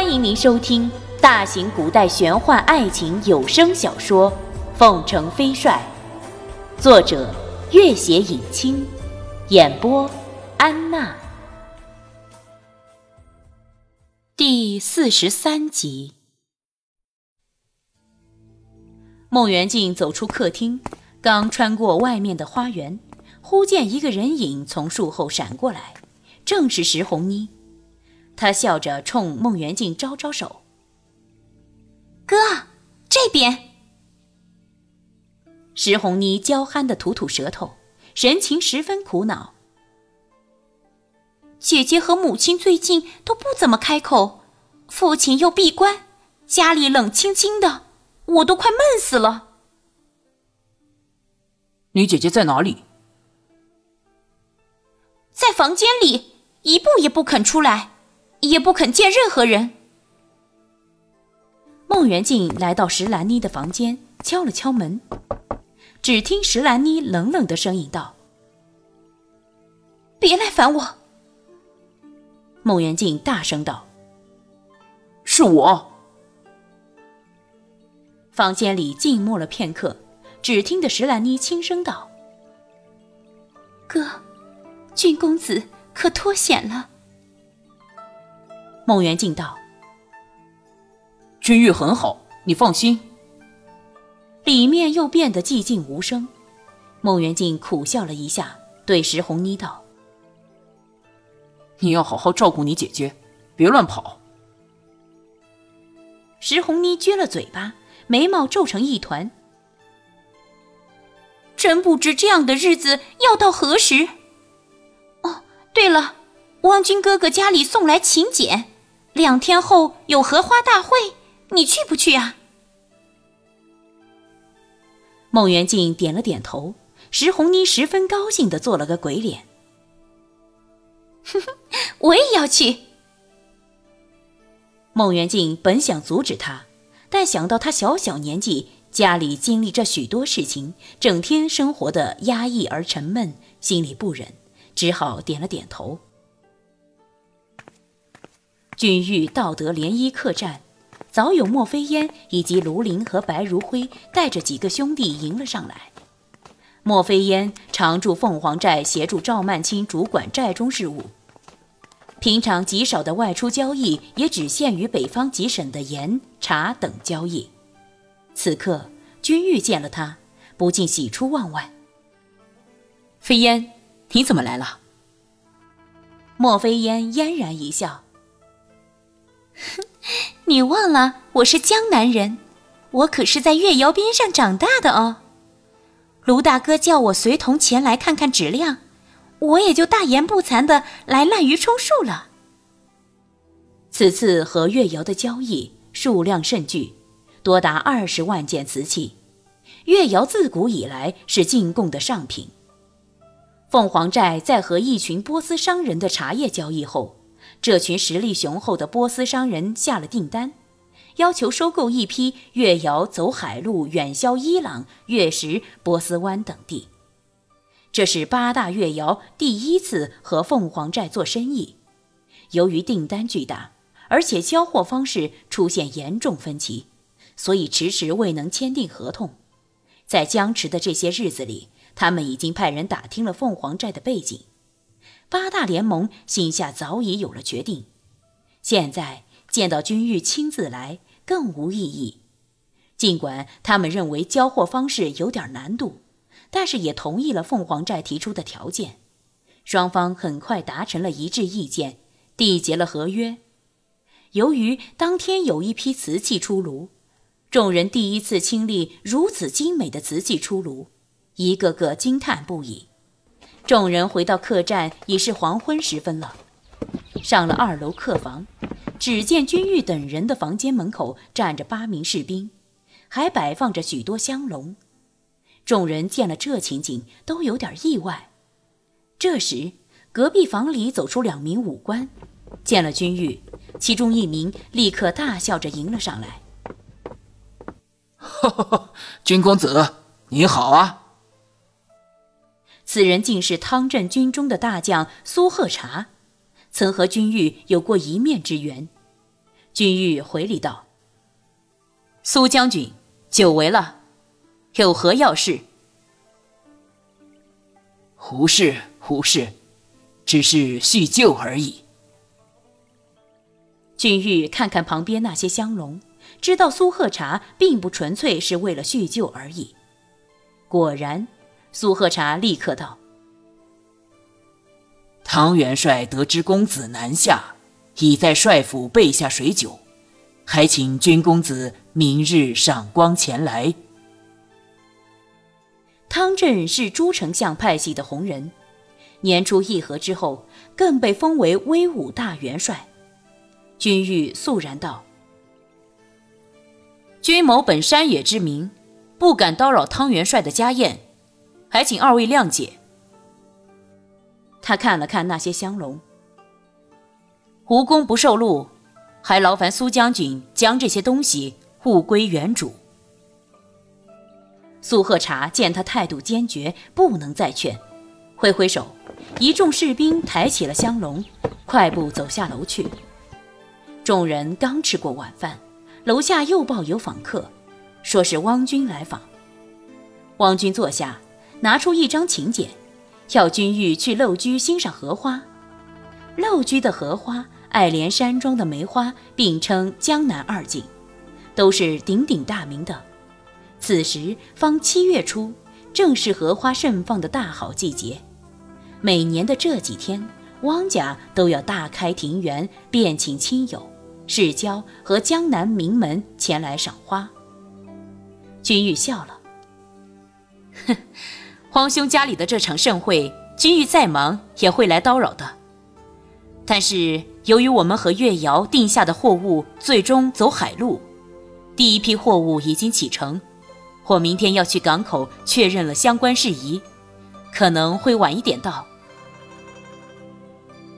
欢迎您收听大型古代玄幻爱情有声小说《凤城飞帅》，作者：月写影清，演播：安娜。第四十三集，孟元敬走出客厅，刚穿过外面的花园，忽见一个人影从树后闪过来，正是石红妮。他笑着冲孟元敬招招手：“哥，这边。”石红妮娇憨的吐吐舌头，神情十分苦恼。姐姐和母亲最近都不怎么开口，父亲又闭关，家里冷清清的，我都快闷死了。你姐姐在哪里？在房间里，一步也不肯出来。也不肯见任何人。孟元敬来到石兰妮的房间，敲了敲门，只听石兰妮冷冷的声音道：“别来烦我。”孟元敬大声道：“是我。”房间里静默了片刻，只听得石兰妮轻声道：“哥，君公子可脱险了。”孟元敬道：“君玉很好，你放心。”里面又变得寂静无声。孟元敬苦笑了一下，对石红妮道：“你要好好照顾你姐姐，别乱跑。”石红妮撅了嘴巴，眉毛皱成一团。真不知这样的日子要到何时。哦，对了，汪君哥哥家里送来请柬。两天后有荷花大会，你去不去啊？孟元敬点了点头，石红妮十分高兴的做了个鬼脸。哼哼，我也要去。孟元敬本想阻止他，但想到他小小年纪，家里经历着许多事情，整天生活的压抑而沉闷，心里不忍，只好点了点头。君玉道德联谊客栈，早有莫非烟以及卢林和白如辉带着几个兄弟迎了上来。莫非烟常驻凤凰寨，协助赵曼青主管寨中事务，平常极少的外出交易也只限于北方几省的盐、茶等交易。此刻君玉见了他，不禁喜出望外。飞烟，你怎么来了？莫非烟嫣然一笑。哼，你忘了我是江南人，我可是在月窑边上长大的哦。卢大哥叫我随同前来看看质量，我也就大言不惭的来滥竽充数了。此次和月窑的交易数量甚巨，多达二十万件瓷器。月窑自古以来是进贡的上品。凤凰寨在和一群波斯商人的茶叶交易后。这群实力雄厚的波斯商人下了订单，要求收购一批越窑走海路远销伊朗、月石、波斯湾等地。这是八大越窑第一次和凤凰寨做生意。由于订单巨大，而且交货方式出现严重分歧，所以迟迟未能签订合同。在僵持的这些日子里，他们已经派人打听了凤凰寨的背景。八大联盟心下早已有了决定，现在见到君玉亲自来更无异议。尽管他们认为交货方式有点难度，但是也同意了凤凰寨提出的条件。双方很快达成了一致意见，缔结了合约。由于当天有一批瓷器出炉，众人第一次亲历如此精美的瓷器出炉，一个个惊叹不已。众人回到客栈，已是黄昏时分了。上了二楼客房，只见君玉等人的房间门口站着八名士兵，还摆放着许多香笼。众人见了这情景，都有点意外。这时，隔壁房里走出两名武官，见了君玉，其中一名立刻大笑着迎了上来：“哈哈，君公子，你好啊！”此人竟是汤镇军中的大将苏鹤茶，曾和君玉有过一面之缘。君玉回礼道：“苏将军，久违了，有何要事？”胡事，胡事，只是叙旧而已。君玉看看旁边那些香笼，知道苏贺茶并不纯粹是为了叙旧而已。果然，苏贺茶立刻道：“汤元帅得知公子南下，已在帅府备下水酒，还请君公子明日赏光前来。”汤镇是朱丞相派系的红人，年初议和之后，更被封为威武大元帅。君玉肃然道：“君某本山野之民，不敢叨扰汤元帅的家宴，还请二位谅解。”他看了看那些香笼，无功不受禄，还劳烦苏将军将这些东西物归原主。苏贺茶见他态度坚决，不能再劝，挥挥手，一众士兵抬起了香笼，快步走下楼去。众人刚吃过晚饭，楼下又报有访客，说是汪军来访。汪军坐下，拿出一张请柬，要君玉去陋居欣赏荷花。陋居的荷花，爱莲山庄的梅花并称江南二景，都是鼎鼎大名的。此时方七月初，正是荷花盛放的大好季节。每年的这几天，汪家都要大开庭园，宴请亲友、世交和江南名门前来赏花。君玉笑了，哼，皇兄家里的这场盛会，君玉再忙也会来叨扰的。但是由于我们和月瑶定下的货物最终走海路，第一批货物已经启程。我明天要去港口确认了相关事宜，可能会晚一点到。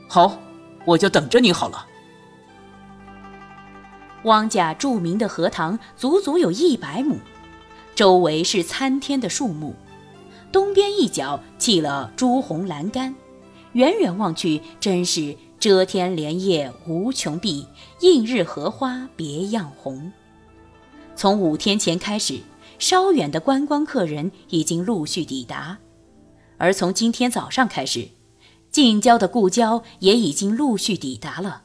好，我就等着你好了。汪家著名的荷塘足足有一百亩，周围是参天的树木，东边一角砌了朱红栏杆，远远望去真是遮天莲叶无穷碧，映日荷花别样红。从五天前开始。稍远的观光客人已经陆续抵达，而从今天早上开始，近郊的故交也已经陆续抵达了。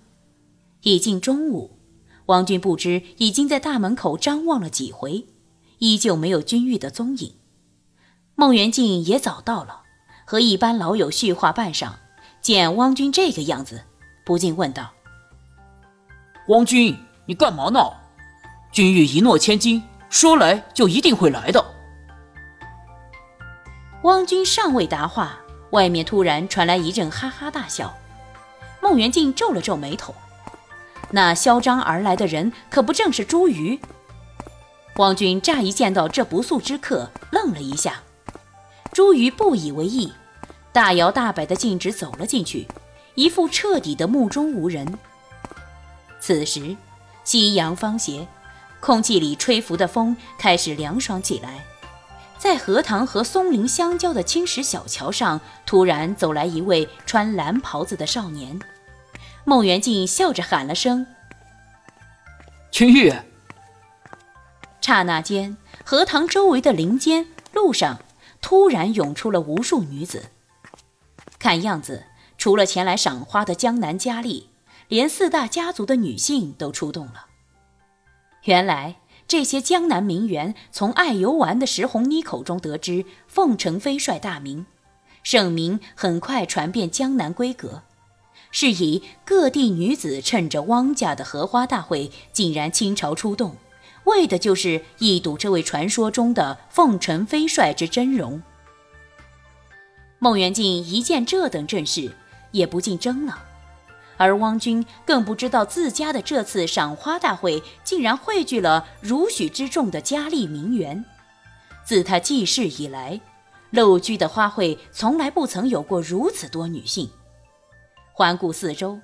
已近中午，王军不知已经在大门口张望了几回，依旧没有君玉的踪影。孟元敬也早到了，和一班老友叙话半晌，见汪军这个样子，不禁问道：“汪军，你干嘛呢？君玉一诺千金。”说来就一定会来的。汪军尚未答话，外面突然传来一阵哈哈大笑。孟元敬皱了皱眉头，那嚣张而来的人可不正是朱瑜？汪军乍一见到这不速之客，愣了一下。朱瑜不以为意，大摇大摆地径直走了进去，一副彻底的目中无人。此时，夕阳方斜。空气里吹拂的风开始凉爽起来，在荷塘和松林相交的青石小桥上，突然走来一位穿蓝袍子的少年。孟元敬笑着喊了声：“君玉。”刹那间，荷塘周围的林间路上突然涌出了无数女子。看样子，除了前来赏花的江南佳丽，连四大家族的女性都出动了。原来这些江南名媛从爱游玩的石红妮口中得知凤城飞帅大名，盛名很快传遍江南闺阁，是以各地女子趁着汪家的荷花大会，竟然倾巢出动，为的就是一睹这位传说中的凤城飞帅之真容。孟元敬一见这等阵势，也不禁怔了。而汪军更不知道，自家的这次赏花大会竟然汇聚了如许之众的佳丽名媛。自他记事以来，陋居的花卉从来不曾有过如此多女性。环顾四周，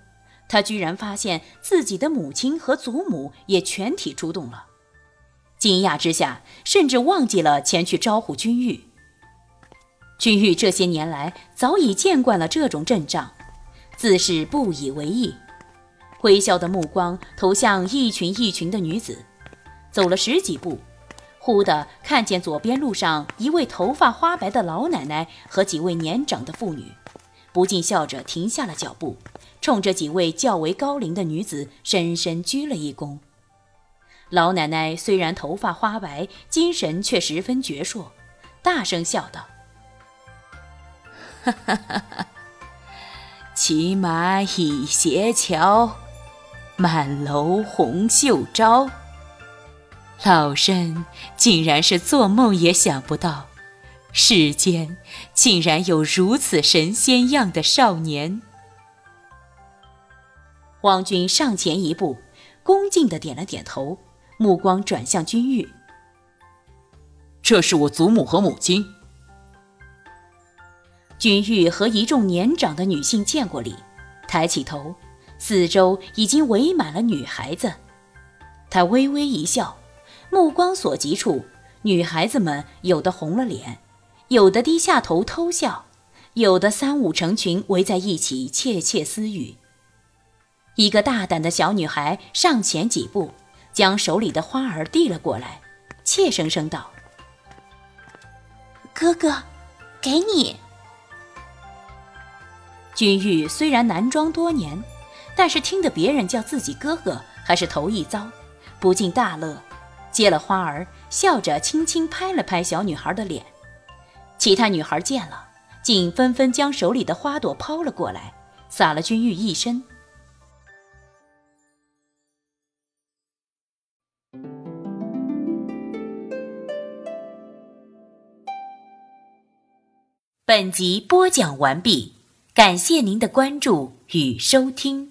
他居然发现自己的母亲和祖母也全体出动了。惊讶之下，甚至忘记了前去招呼君玉。君玉这些年来早已见惯了这种阵仗。自是不以为意，微笑的目光投向一群一群的女子，走了十几步，忽地看见左边路上一位头发花白的老奶奶和几位年长的妇女，不禁笑着停下了脚步，冲着几位较为高龄的女子深深鞠了一躬。老奶奶虽然头发花白，精神却十分矍铄，大声笑道：“哈哈哈哈！骑马倚斜桥。”满楼红袖招，老身竟然是做梦也想不到，世间竟然有如此神仙样的少年。王军上前一步，恭敬的点了点头，目光转向君玉：“这是我祖母和母亲。”君玉和一众年长的女性见过礼，抬起头。四周已经围满了女孩子，他微微一笑，目光所及处，女孩子们有的红了脸，有的低下头偷笑，有的三五成群围在一起窃窃私语。一个大胆的小女孩上前几步，将手里的花儿递了过来，怯生生道：“哥哥，给你。”君玉虽然男装多年。但是听得别人叫自己哥哥，还是头一遭，不禁大乐，接了花儿，笑着轻轻拍了拍小女孩的脸。其他女孩见了，竟纷纷将手里的花朵抛了过来，洒了君玉一身。本集播讲完毕，感谢您的关注与收听。